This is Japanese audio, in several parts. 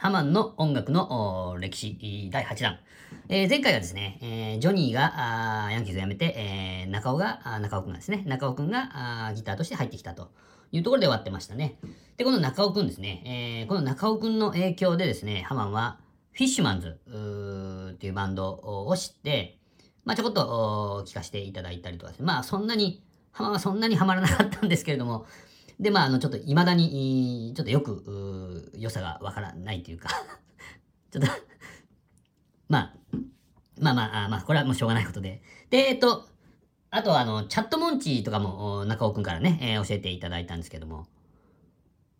ハマンの音楽の歴史第8弾。えー、前回はですね、えー、ジョニーがヤンキーズを辞めて、えー、中尾が、中尾くんがですね、中尾くんがギターとして入ってきたというところで終わってましたね。で、この中尾くんですね、え、この中尾くんの影響でですね、ハマンは、フィッシュマンズっていうバンドを知って、まあちょこっと聞かせていただいたりとかですね、まあそんなに、ハマンはそんなにハマらなかったんですけれども、で、まあ、あの、ちょっと未だに、ちょっとよく、良さがわからないというか ちょっとまあ、まあまあ、まあ、これはもうしょうがないことで。で、えっと、あとあの、チャットモンチーとかも中尾くんからね、えー、教えていただいたんですけども。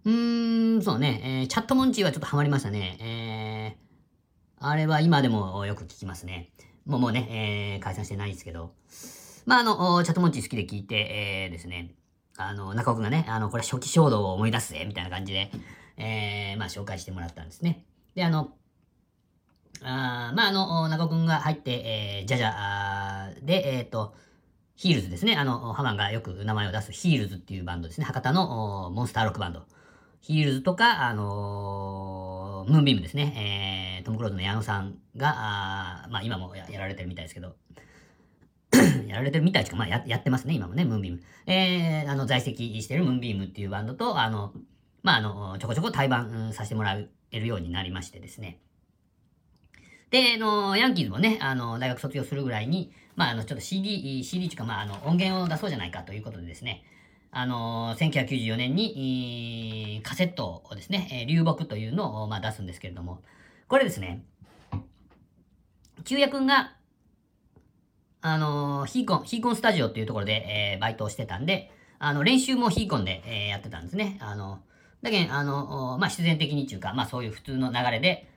うーん、そうね、えー、チャットモンチーはちょっとハマりましたね。えー、あれは今でもよく聞きますね。もうもうね、えー、解散してないですけど。まあ、あの、チャットモンチー好きで聞いて、えー、ですね、あの、中尾くんがね、あの、これ初期衝動を思い出すぜ、みたいな感じで、えー、まあ、紹介してもらったんですね。で、あの、あまあ、あの、中尾くんが入って、えー、ジャジャで、えっ、ー、と、ヒールズですね。あの、ハマンがよく名前を出すヒールズっていうバンドですね。博多のモンスターロックバンド。ヒールズとか、あのー、ムーンビームですね。えー、トム・クローズの矢野さんが、あまあ今もやられてるみたいですけど、やられてるみたいですか、まあややってますね、今もね、ムーンビーム。えー、あの、在籍してるムーンビームっていうバンドと、あの、まああの、ちょこちょこ対バン、うん、させてもらえるようになりましてですね。で、あの、ヤンキーズもね、あの、大学卒業するぐらいに、まあ、あの、ちょっと CD、CD とか、まあ、あの、音源を出そうじゃないかということでですね、あの、1994年に、カセットをですね、え流木というのを、まあ、出すんですけれども、これですね、中也くんが、あの、ヒーコン、ヒーコンスタジオっていうところで、えー、バイトをしてたんで、あの、練習もヒーコンで、えー、やってたんですね。あの、だけど、あの、まあ、必然的にっていうか、まあ、そういう普通の流れで、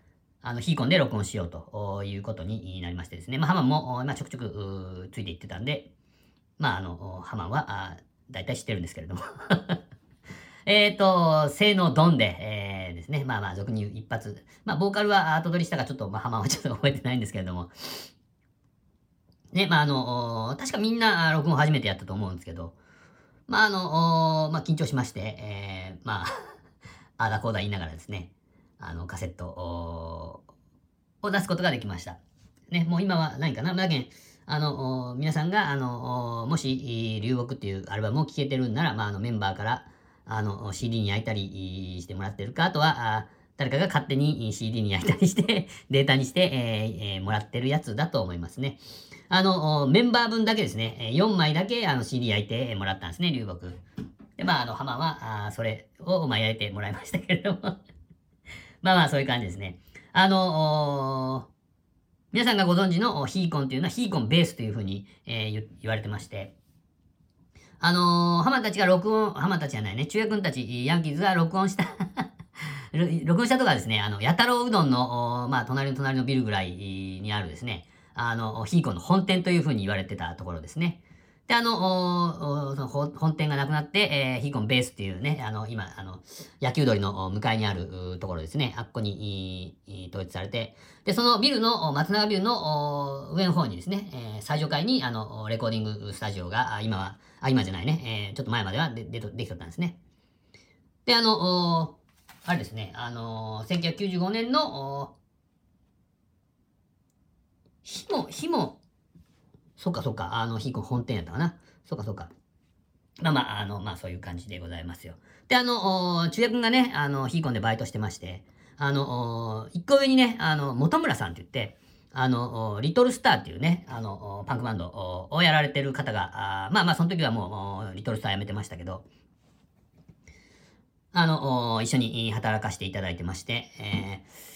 あの、ヒーコンで録音しようということになりましてですね。まあ、ハマンも、まあ、ちょくちょく、ついていってたんで、まあ、あの、ハマンは、あ大体知ってるんですけれども えっと、性能ドンで、えー、ですね。まあまあ、俗に言う一発。まあ、ボーカルは後取りしたかちょっと、まあ、ハマンはちょっと覚えてないんですけれども。ね、まあ、あの、確かみんな録音初めてやったと思うんですけど、まあ、あの、まあ、緊張しまして、えー、まあ、あだこうだ言いながらですね、あの、カセットを出すことができました。ね、もう今は何かなだけあの、皆さんが、あの、もし、流木っていうアルバムを聴けてるんなら、まあ、あの、メンバーから、あの、CD に焼いたりしてもらってるか、あとは、あ誰かが勝手に CD に焼いたりして データにして、えーえー、もらってるやつだと思いますね。あの、メンバー分だけですね、4枚だけあの CD 焼いてもらったんですね、流木。で、まあ、あの、浜は、あそれを、まあ、焼いてもらいましたけれども まあまあ、そういう感じですね。あの皆さんがご存知のヒーコンというのはヒーコンベースというふうに、えー、言われてまして、あのー、浜たちが録音、浜たちじゃないね、中也君たち、ヤンキーズが録音した 録音したとかですね、あの、やたろううどんの、まあ、隣の隣のビルぐらいにあるですね、あの、ヒーコの本店というふうに言われてたところですね。で、あの、その本店がなくなって、えー、ヒーコンベースっていうね、あの、今、あの、野球通りの向かいにあるところですね、あっこに統一されて、で、そのビルの、松永ビルの上の方にですね、えー、最上階に、あの、レコーディングスタジオが、今は、あ、今じゃないね、えー、ちょっと前まではででできとったんですね。で、あの、あれですね、あの、1995年の、火も、火も、そっかそっか、あの、ヒーコン本店やったかな。そっかそっか。まあまあ、あの、まあそういう感じでございますよ。で、あの、中也くんがね、あの、ヒーコンでバイトしてまして、あの、一個上にね、あの、本村さんって言って、あの、リトルスターっていうね、あの、パンクバンドをやられてる方が、あまあまあその時はもう、リトルスター辞めてましたけど、あの、一緒に働かせていただいてまして、えー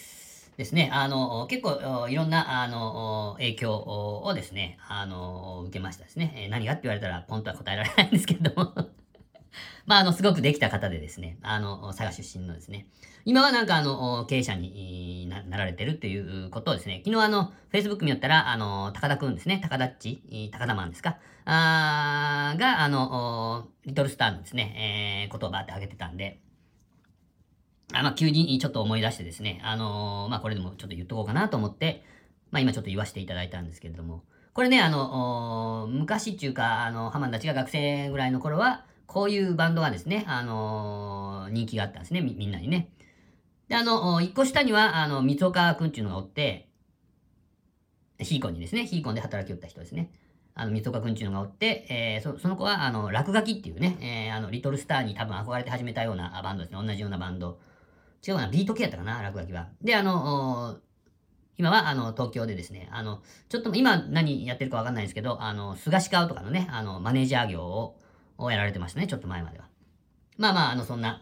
ですね、あの、結構いろんな、あの、影響をですね、あの、受けましたですね。え何がって言われたら、ポンとは答えられないんですけれども。まあ、あの、すごくできた方でですね、あの、佐賀出身のですね、今はなんかあの、経営者になられてるっていうことをですね、昨日あの、Facebook 見よったら、あの、高田くんですね、高田っち、高田マンですか、あが、あの、リトルスターのですね、えー、言葉ってあげてたんで、あまあ、急にちょっと思い出してですね、あの、まあ、これでもちょっと言っとこうかなと思って、まあ、今ちょっと言わせていただいたんですけれども、これね、あの、昔っていうか、あの、ハマンたちが学生ぐらいの頃は、こういうバンドがですね、あの、人気があったんですねみ、みんなにね。で、あの、一個下には、あの、三岡くんっていうのがおって、ヒーコンにですね、ヒーコンで働きよった人ですね。あの、三岡くんっていうのがおって、えー、そその子は、あの、落書きっていうね、えー、あの、リトルスターに多分憧れて始めたようなバンドですね。同じようなバンド。違うな、ビート系やったかな、落書きは。で、あの、今は、あの、東京でですね、あの、ちょっと今何やってるかわかんないんですけど、あの、菅氏顔とかのね、あの、マネージャー業を、をやられてましたね、ちょっと前までは。まあまあ、あの、そんな、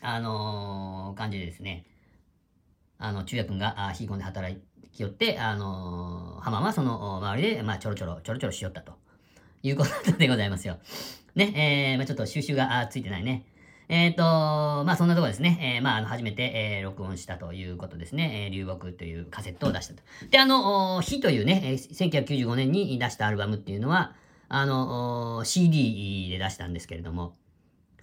あのー、感じでですね、あの、中也くんが、あ、引き込んで働きよって、あのー、浜はその周りで、まあ、ちょろちょろ、ちょろちょろしよったと。いうことでございますよ。ね、えー、まあちょっと収集がついてないね。えっ、ー、と、まあそんなところですね。えー、まああの、初めて、えー、録音したということですね。えー、流木というカセットを出したと。で、あの、火というね、えー、1995年に出したアルバムっていうのは、あの、CD で出したんですけれども、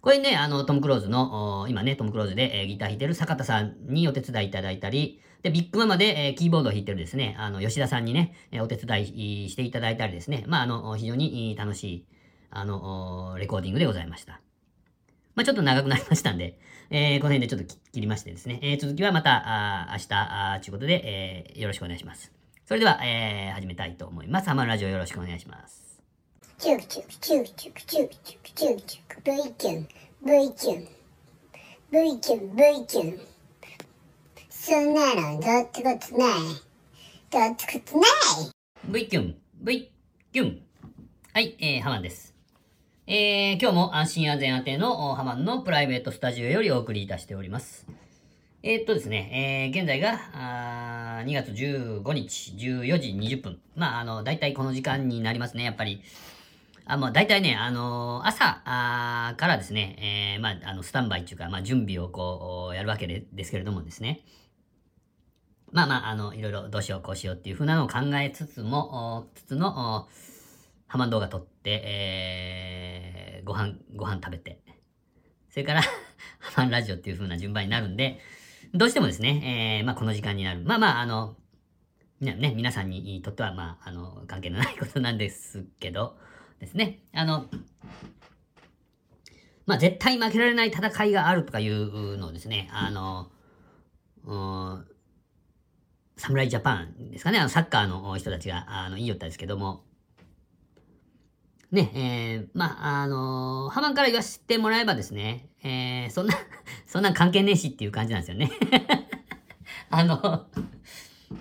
これね、あの、トム・クローズの、今ね、トム・クローズで、えー、ギター弾いてる坂田さんにお手伝いいただいたり、で、ビッグママで、えー、キーボードを弾いてるですね、あの、吉田さんにね、えー、お手伝いしていただいたりですね、まあ、あの、非常に楽しい、あの、レコーディングでございました。まあ、ちょっと長くなりましたんで、えー、この辺でちょっと切りましてですね、えー、続きはまた、あ明日、ということで、えー、よろしくお願いします。それでは、えー、始めたいと思います。ハマるラジオよろしくお願いします。チュクチュクチュクチュクチュクチュクチュクチュク V キュン V キュン V キュン V キュンそんなのどうってことないどうってことない V キュン V キュンはい、えー、ハマンです。えー、今日も安心安全宛てのハマンのプライベートスタジオよりお送りいたしております。えー、っとですね、えー、現在が、あ2月15日14時20分。まあ、あの、だいたいこの時間になりますね、やっぱり。あ、まあ、だいたいね、あのー、朝あからですね、えー、まあ、あの、スタンバイっていうか、まあ、準備をこう、やるわけでですけれどもですね。まあまあ、あの、いろいろどうしよう、こうしようっていうふうなのを考えつつも、つつの、ハマン動画撮って、えー、ご飯、ご飯食べて、それから ハマンラジオっていう風な順番になるんで、どうしてもですね、えー、まあこの時間になる。まあまあ、あの、ね、皆さんにとっては、まあ、あの、関係のないことなんですけど、ですね。あの、まあ絶対負けられない戦いがあるとかいうのをですね、あの、侍ジャパンですかね、あのサッカーの人たちが、あの、言いよったですけども、ね、えー、まあ、あのー、ハマンから言わせてもらえばですね、えー、そんな そんな関係ねえしっていう感じなんですよね あの、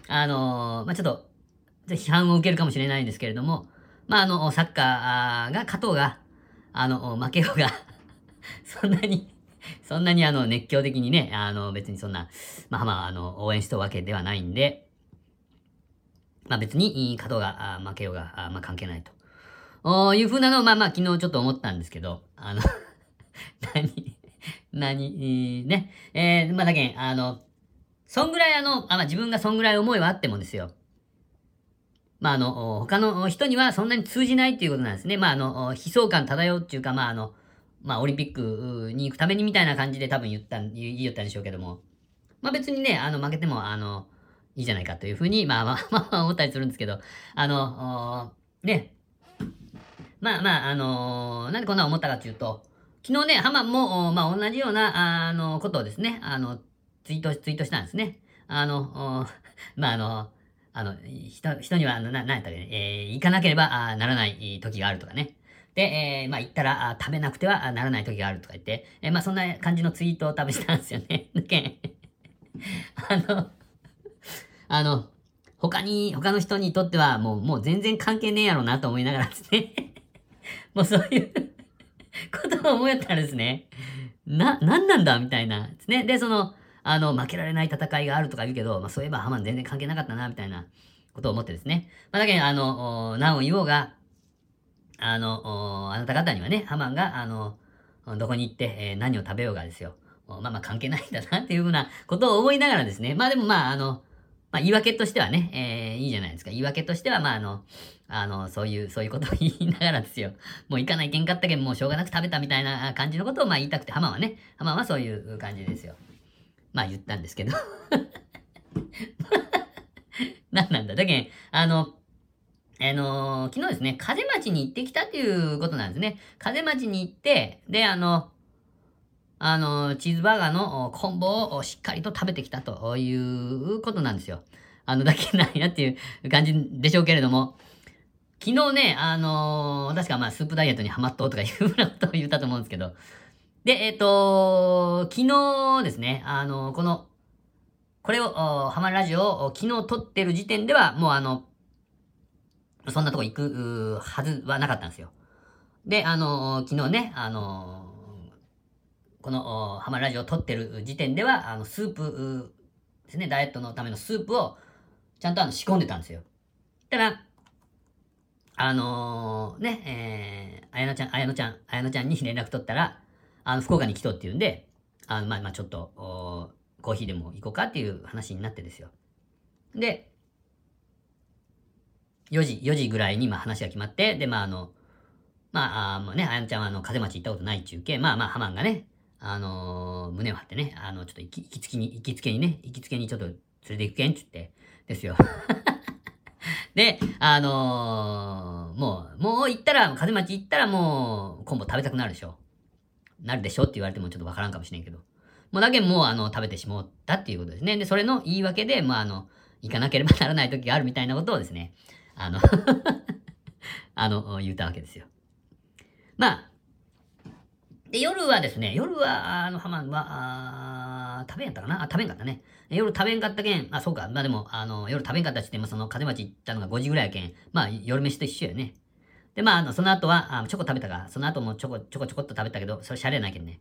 あのー、まあ、ちょっと、批判を受けるかもしれないんですけれども、まあ、あの、サッカーが勝とうが、あの、負けようが そんなにそんなにあの、熱狂的にね、あの、別にそんな、まあ、まあ、あの、応援したわけではないんで、まあ別に、勝とうが、負けようが、まあ関係ないと。おいう風なのを、まあまあ昨日ちょっと思ったんですけど、あの 何、何、ね、えー、まあだけん、あの、そんぐらいあの、あまあ自分がそんぐらい思いはあってもですよ。まああの、他の人にはそんなに通じないっていうことなんですね。まああの、悲壮感漂うっていうか、まああの、まあオリンピックに行くためにみたいな感じで多分言った、言いよったんでしょうけども。まあ別にね、あの、負けても、あの、いいじゃないかというふうに、まあまあまあ思ったりするんですけど、あの、ね、まあまあ、あのー、なんでこんな思ったかというと、昨日ね、ハマも、まあ同じような、あの、ことをですね、あの、ツイート、ツイートしたんですね。あの、まああの、あの、人、人には、な、なんやったっけ、えー、行かなければあならない時があるとかね。で、えー、まあ行ったらあ食べなくてはならない時があるとか言って、えー、まあそんな感じのツイートを多分したんですよね。あの、あの、他に、他の人にとってはもう、もう全然関係ねえやろうなと思いながらですねもうそういう ことを思ったらですね、な、なんなんだみたいな。ですね。で、その、あの、負けられない戦いがあるとか言うけど、まあそういえばハマン全然関係なかったな、みたいなことを思ってですね。まあだけど、あの、何を言おうが、あの、あなた方にはね、ハマンが、あの、どこに行って、えー、何を食べようがですよ。まあまあ関係ないんだなっていうふうなことを思いながらですね。まあでもまあ、あの、まあ言い訳としてはね、えー、いいじゃないですか。言い訳としては、まああの、あの、そういう、そういうことを言いながらですよ。もう行かないけんかったけん、もうしょうがなく食べたみたいな感じのことをまあ言いたくて、ハマはね、ハマはそういう感じですよ。まあ言ったんですけど。何なんだ？だけん、あの、あの、昨日ですね、風町に行ってきたっていうことなんですね。風町に行って、で、あの、あの、チーズバーガーのコンボをしっかりと食べてきたということなんですよ。あの、だけなんやっていう感じでしょうけれども、昨日ね、あの、確かまあ、スープダイエットにハマっとうとかいうふうなことを言ったと思うんですけど、で、えっ、ー、と昨日ですね、あの、この、これを、ハマるラジオを昨日撮ってる時点では、もうあの、そんなとこ行くはずはなかったんですよ。で、あの、昨日ね、あの、この、ハマラジオを撮ってる時点では、あの、スープですね、ダイエットのためのスープを、ちゃんとあの、仕込んでたんですよ。たら、あのー、ね、えー、あやのちゃん、あやのちゃん、あやのちゃんに連絡取ったら、あの、福岡に来とって言うんで、あの、まあ、まあ、ちょっと、コーヒーでも行こうかっていう話になってですよ。で、4時、4時ぐらいにまあ話が決まって、で、まああの、まあ、あまあね、あやのちゃんはあの、風町行ったことない中継、まあまあ、ハマンがね、あのー、胸を張ってね、あの、ちょっと行き、つきに、行きつけにね、行きつけにちょっと連れて行くけんって言って、ですよ。で、あのー、もう、もう行ったら、風町行ったらもう、コンボ食べたくなるでしょ。なるでしょって言われてもちょっとわからんかもしれんけど。もうだけもう、あの、食べてしもったっていうことですね。で、それの言い訳で、まあ、あの、行かなければならない時があるみたいなことをですね、あの あの、言ったわけですよ。まあ、で、夜はですね、夜は、あの、ハマンは、あ食べんやったかな？あ、食べんかったね。夜食べんかったけん、あ、そうか。まあでも、あの、夜食べんかったっつっても、その、風町行ったのが5時ぐらいやけん、まあ、夜飯と一緒やね。で、まあ、あの、その後は、あチョコ食べたか、その後もちょこちょこちょこっと食べたけど、それシャレないけんね。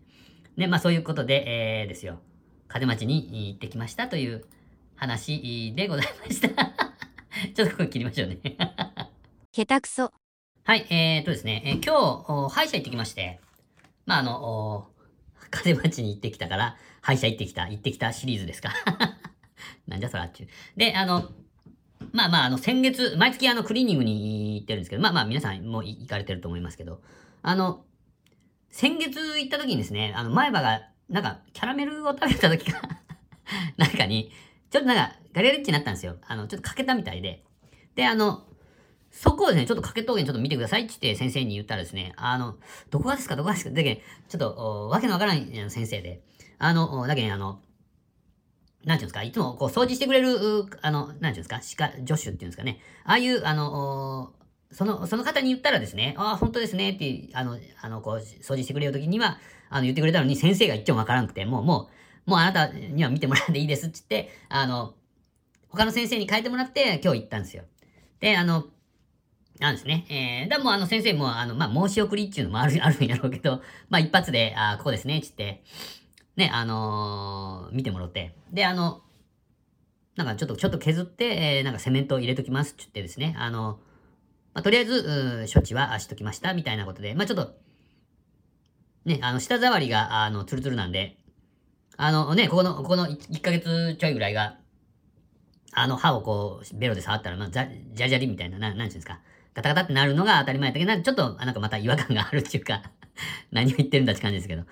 ね、まあそういうことで、えー、ですよ。風町に行ってきましたという話でございました。ちょっとこれ切りましょうね。下手くそ。はい、えーとですね、えー、今日、歯医者行ってきまして、まあ、あの、風町に行ってきたから、歯医者行ってきた、行ってきたシリーズですか。なんじゃそらっちゅう。で、あの、まあまあ、あの、先月、毎月あの、クリーニングに行ってるんですけど、まあまあ、皆さんも行かれてると思いますけど、あの、先月行った時にですね、あの、前歯が、なんか、キャラメルを食べた時か なんかに、ちょっとなんか、ガリガリッチになったんですよ。あの、ちょっと欠けたみたいで。で、あの、そこをですね、ちょっとかけ峠にちょっと見てくださいって言って先生に言ったらですね、あの、どこがですか？どこがですか？だけちょっと、わけのわからない先生で、あの、だけね、あの、なんていうんですか、いつもこう掃除してくれる、あの、なんていうんですか、歯科助手っていうんですかね？ああいう、あの、その、その方に言ったらですね、ああ、本当ですね、って、あの、あの、こう、掃除してくれるときには、あの、言ってくれたのに先生が一丁わからんくて、もう、もう、もうあなたには見てもらっていいですって言って、あの、他の先生に変えてもらって今日行ったんですよ。で、あの、なんですね。えー、だもうあの先生も、あの、まあ、申し送りっていうのもある、あるんやろうけど、まあ、一発で、あここですね、つって、ね、あのー、見てもらって。で、あの、なんかちょっと、ちょっと削って、えー、なんかセメントを入れときます、つってですね、あの、まあ、とりあえず、処置はしときました、みたいなことで、まあ、ちょっと、ね、あの、舌触りが、あの、ツルツルなんで、あのね、ここの、ここの 1, 1ヶ月ちょいぐらいが、あの歯をこう、ベロで触ったら、まあ、じゃ、じゃじゃりみたいな、ななんていうんですか。ガタガタってなるのが当たり前だけど、ちょっと、なんかまた違和感があるっていうか 何を言ってるんだって感じですけど。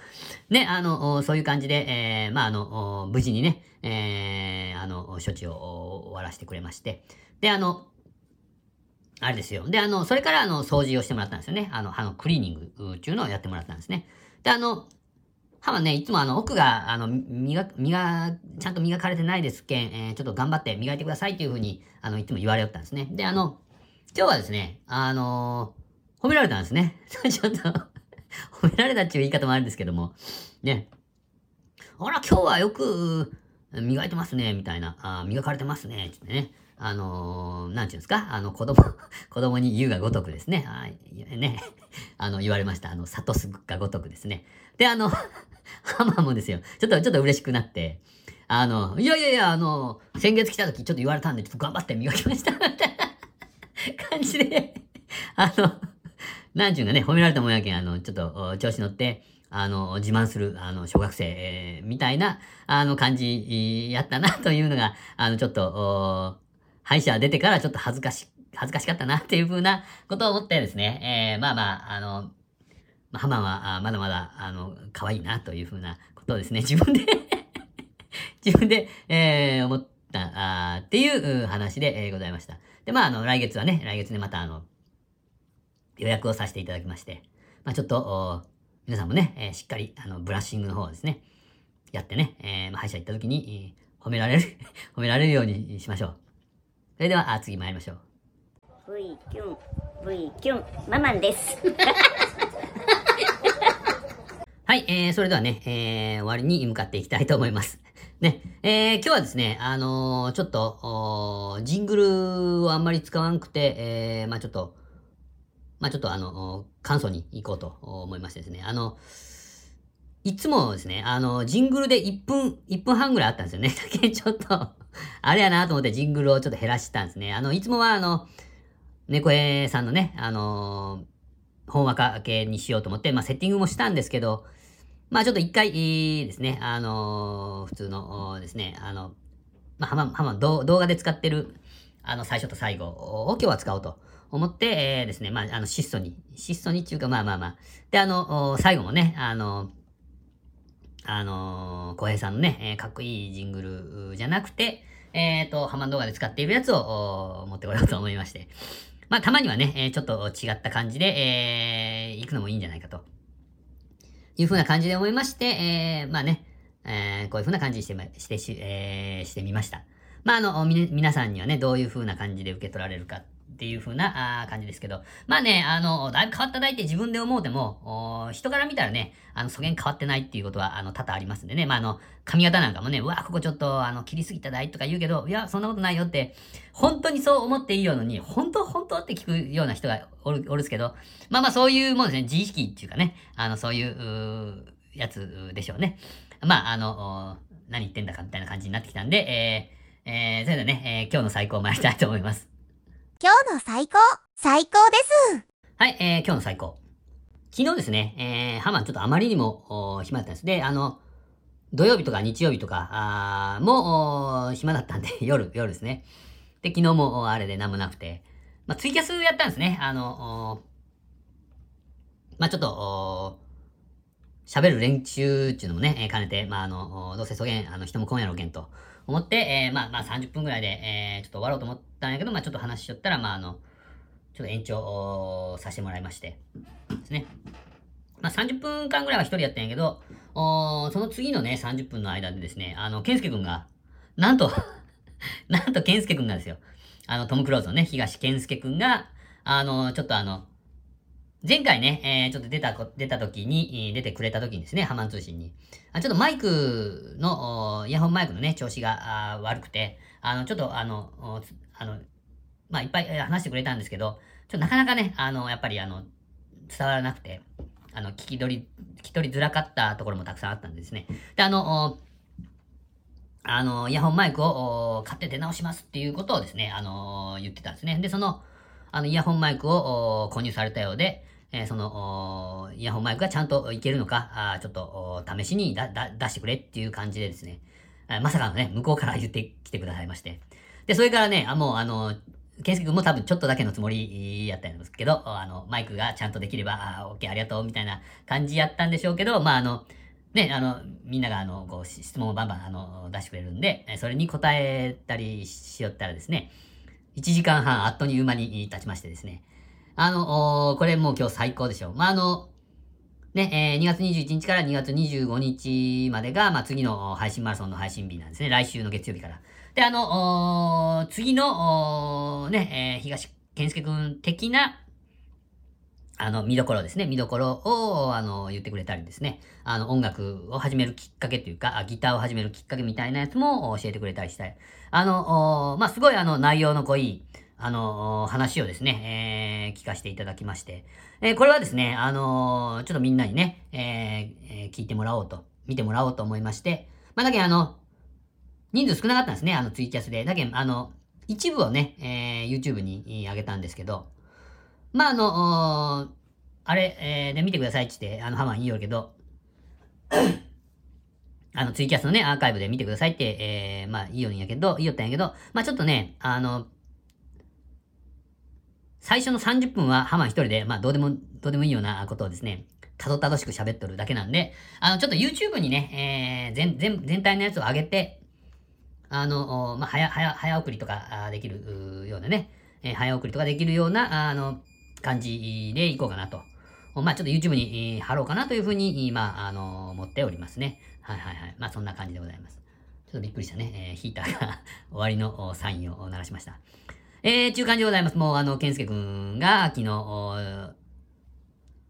ね、あの、そういう感じで、えー、まあ、あの、無事にね、えー、あの、処置を終わらせてくれまして。で、あの、あれですよ。で、あの、それからあの、掃除をしてもらったんですよね。あの、歯のクリーニングっていうのをやってもらったんですね。で、あの、歯はね、いつもあの、奥が、あの、磨、磨、ちゃんと磨かれてないですけん、えー、ちょっと頑張って磨いてくださいっていうふうに、あの、いつも言われよったんですね。で、あの、今日はですね、あのー、褒められたんですね。ちょっと褒められたっていう言い方もあるんですけども、ね。あら、今日はよく、磨いてますね、みたいな。あ磨かれてますね、ってね。あのー、なんていうんですか？あの、子供、子供に言うがごとくですね。はい、ね。あの、言われました。あの、諭すがごとくですね。で、あの、ハマもですよ。ちょっと、ちょっと嬉しくなって、あの、いやいやいや、あの、先月来た時ちょっと言われたんで、ちょっと頑張って磨きました。みたいな。感じで、あの、なんちゅうかね、褒められたもんやけん、あの、ちょっと、調子乗って、あの、自慢する、あの、小学生、えー、みたいな、あの、感じ、やったな、というのが、あの、ちょっと、歯医者出てからちょっと恥ずかし、恥ずかしかったな、っていうふうなことを思ってですね、えー、まあまあ、あの、まあ、ハマンは、まだまだ、あの、可愛いな、というふうなことをですね、自分で自分で、えー、思った、あっていう話で、えー、ございました。で、まあ、あの、来月はね、来月でまた、あの、予約をさせていただきまして、まあ、ちょっと、皆さんもね、えーしっかり、あの、ブラッシングの方をですね、やってね、えーまあ、歯医者行った時に、えー褒められる、褒められるようにしましょう。それでは、あ次参りましょう。V キュン V キュンママンです はい、えー、それではね、えー、終わりに向かっていきたいと思います。ね、えー、今日はですね、あのーちょっと、ジングルをあんまり使わなくて、えー、まあちょっと、まあちょっとあの、簡素に行こうと思いましてですね、あの、いつもですね、あの、ジングルで1分、1分半ぐらいあったんですよね。だけちょっと、あれやなと思ってジングルをちょっと減らしたんですね。あの、いつもはあの、猫絵さんのね、あのー、本話系にしようと思って、まあセッティングもしたんですけど、まあちょっと一回ですね、あのー普通のですね、あの、まあ、はま、はま、動画で使ってる、あの、最初と最後を今日は使おうと思って、えーですね、まあ、あの、質素に、質素にっていうか、まあまあまあ。で、あの、最後もね、あの、あのー、小平さんのね、えーかっこいいジングルじゃなくて、えっ、と、ハマ動画で使っているやつを持ってこようと思いまして。まあ、たまにはね、えーちょっと違った感じで、えー行くのもいいんじゃないかと。いう風な感じで思いまして、えーまあね、えーこういう風な感じにしてま、してし、えーしてみました。まあ、あの、み、皆さんにはね、どういう風な感じで受け取られるかっっていう風なあ感じですけど、まあね、あの、だいぶ変わった台って自分で思うても、人から見たらね、あの、そげん変わってないっていうことは、あの、多々ありますんでね、まあ、あの、髪型なんかもね、うわ、ここちょっと、あの、切りすぎた台とか言うけど、いや、そんなことないよって、本当にそう思っていいように、本当本当って聞くような人がおる、おるっすけど、まあまあそういうもんですね、自意識っていうかね、あの、そういう、うやつでしょうね。まあ、あの、何言ってんだかみたいな感じになってきたんで、えー、えー、それではね、えー今日の最高を参りたいと思います。今日の最高、最高です。はい、えー、今日の最高。昨日ですね、えー、ハマンちょっとあまりにも暇だったんです。で、あの、土曜日とか日曜日とか、あーもう暇だったんで、夜、夜ですね。で、昨日もあれで何もなくて、まあ、ツイキャスやったんですね。あの、まあ、ちょっと、お喋る練習っていうのもね、えー兼ねて、まあ、あの、どうせそげん、あの、人も今夜のけんと思って、えーまあ、まあ、30分ぐらいで、えーちょっと終わろうと思ったんやけど、まあ、ちょっと話しちゃったら、まあ、あの、ちょっと延長させてもらいまして、ですね。まあ、30分間ぐらいは一人やったんやけど、おその次のね、30分の間でですね、あの、ケンスケくんが、なんと、なんとケンスケくんがですよ、あの、トム・クローズのね、東健介くんが、あの、ちょっとあの、前回ね、えーちょっと出たこ、出た時に、出てくれた時にですね、ハマン通信に。あちょっとマイクの、イヤホンマイクのね、調子があ悪くて、あの、ちょっとあの、あの、まあ、いっぱい話してくれたんですけど、ちょっとなかなかね、あの、やっぱりあの、伝わらなくて、あの、聞き取り、聞き取りづらかったところもたくさんあったんですね。で、あの、あの、イヤホンマイクを買って出直しますっていうことをですね、あの、言ってたんですね。で、その、あの、イヤホンマイクを購入されたようで、えーその、イヤホンマイクがちゃんといけるのか、あちょっと、試しに出してくれっていう感じでですね、まさかのね、向こうから言ってきてくださいまして。で、それからね、あ、もうあの、健介君も多分ちょっとだけのつもりやったんですけど、あの、マイクがちゃんとできれば、あー、オッケーありがとう、みたいな感じやったんでしょうけど、まあ、あの、ね、あの、みんなが、あの、こう、質問をバンバン、あの、出してくれるんで、それに答えたりしよったらですね、1時間半あっという間に経ちましてですね、あの、これもう今日最高でしょう。まあ、あの、ね、えー2月21日から2月25日までが、まあ、次の配信マラソンの配信日なんですね。来週の月曜日から。で、あの、次の、ね、えー東健介くん的な、あの、見どころですね。見どころを、あの、言ってくれたりですね。あの、音楽を始めるきっかけというか、ギターを始めるきっかけみたいなやつも教えてくれたりしたい。あの、まあ、すごいあの、内容の濃い、あの、話をですね、えー聞かせていただきまして。えーこれはですね、あのちょっとみんなにね、えーえ聞いてもらおうと、見てもらおうと思いまして。まあ、だけあの、人数少なかったんですね、あの、ツイキャスで。だけ、あの、一部をね、えー YouTube に上げたんですけど、まあ、あの、あれ、えーで、見てくださいって言って、あの、ハマン言いよるけど、あの、ツイキャスのね、アーカイブで見てくださいって、えーまあ、言いよるんやけど、言いよったんやけど、まあ、ちょっとね、あの、最初の30分はハマン一人で、まあ、どうでも、どうでもいいようなことをですね、たどたどしく喋っとるだけなんで、あの、ちょっと YouTube にね、えー、全、全、全体のやつを上げて、あの、まあ、早、早、早送りとかできるようなね、えー早送りとかできるような、あの、感じでいこうかなとまあちょっと YouTube にえー貼ろうかなというふうに、まああの思っておりますね。はいはいはい。まあそんな感じでございます。ちょっとびっくりしたね。えーヒーターが終わりのおサインを鳴らしました。えー、中間でございます。もうあの、健介くんが昨日、お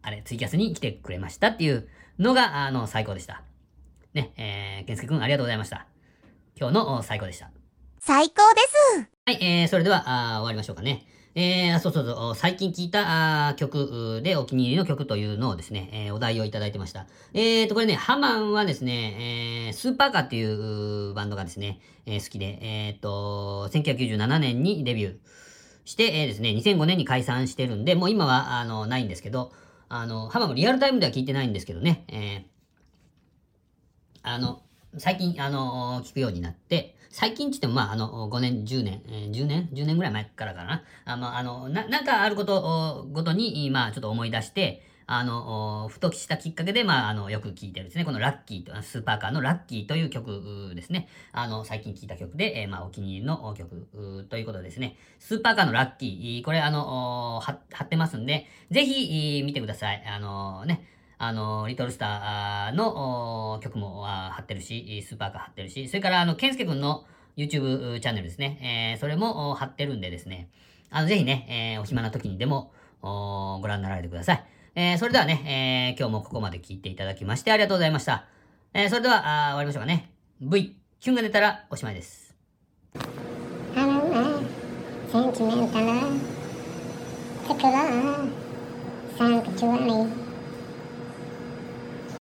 あれ、ツイキャスに来てくれましたっていうのが、あの、最高でした。ね、えー、健介くんありがとうございました。今日のお最高でした。最高です。はい、えー、それでは、あー終わりましょうかね。えー、そうそうそう、最近聴いた曲でお気に入りの曲というのをですね、えーお題をいただいてました。えーと、これね、ハマンはですね、えー、スーパーカーっていうバンドがですね、えー好きで、えーと、1997年にデビューして、えーですね、2005年に解散してるんで、もう今は、あの、ないんですけど、あの、ハマンもリアルタイムでは聞いてないんですけどね、えーあの、最近、あの、聞くようになって、最近って言っても、まあ、あの、5年、10年、えー10年 ?10 年ぐらい前からかな。あまあ、あの、な、なんかあることごとに、まあ、ちょっと思い出して、あの、ふとしたきっかけで、まあ、あの、よく聴いてるですね。このラッキーと、スーパーカーのラッキーという曲ですね。あの、最近聴いた曲で、えーまあ、お気に入りの曲ということですね。スーパーカーのラッキー、これ、あの、貼貼ってますんで、ぜひ、見てください。あのね、あの、リトルスターの曲もあ貼ってるし、スーパーカー貼ってるし、それから、あの、ケンスケくんの YouTube チャンネルですね。えーそれも貼ってるんでですね、あの、ぜひね、えーお暇な時にでもご覧になられてください。えーそれではね、えー今日もここまで聞いていただきましてありがとうございました。えーそれでは、あ終わりましょうかね。V、キュンが出たらおしまいです。Hello, sentimental, particular, sanctuary.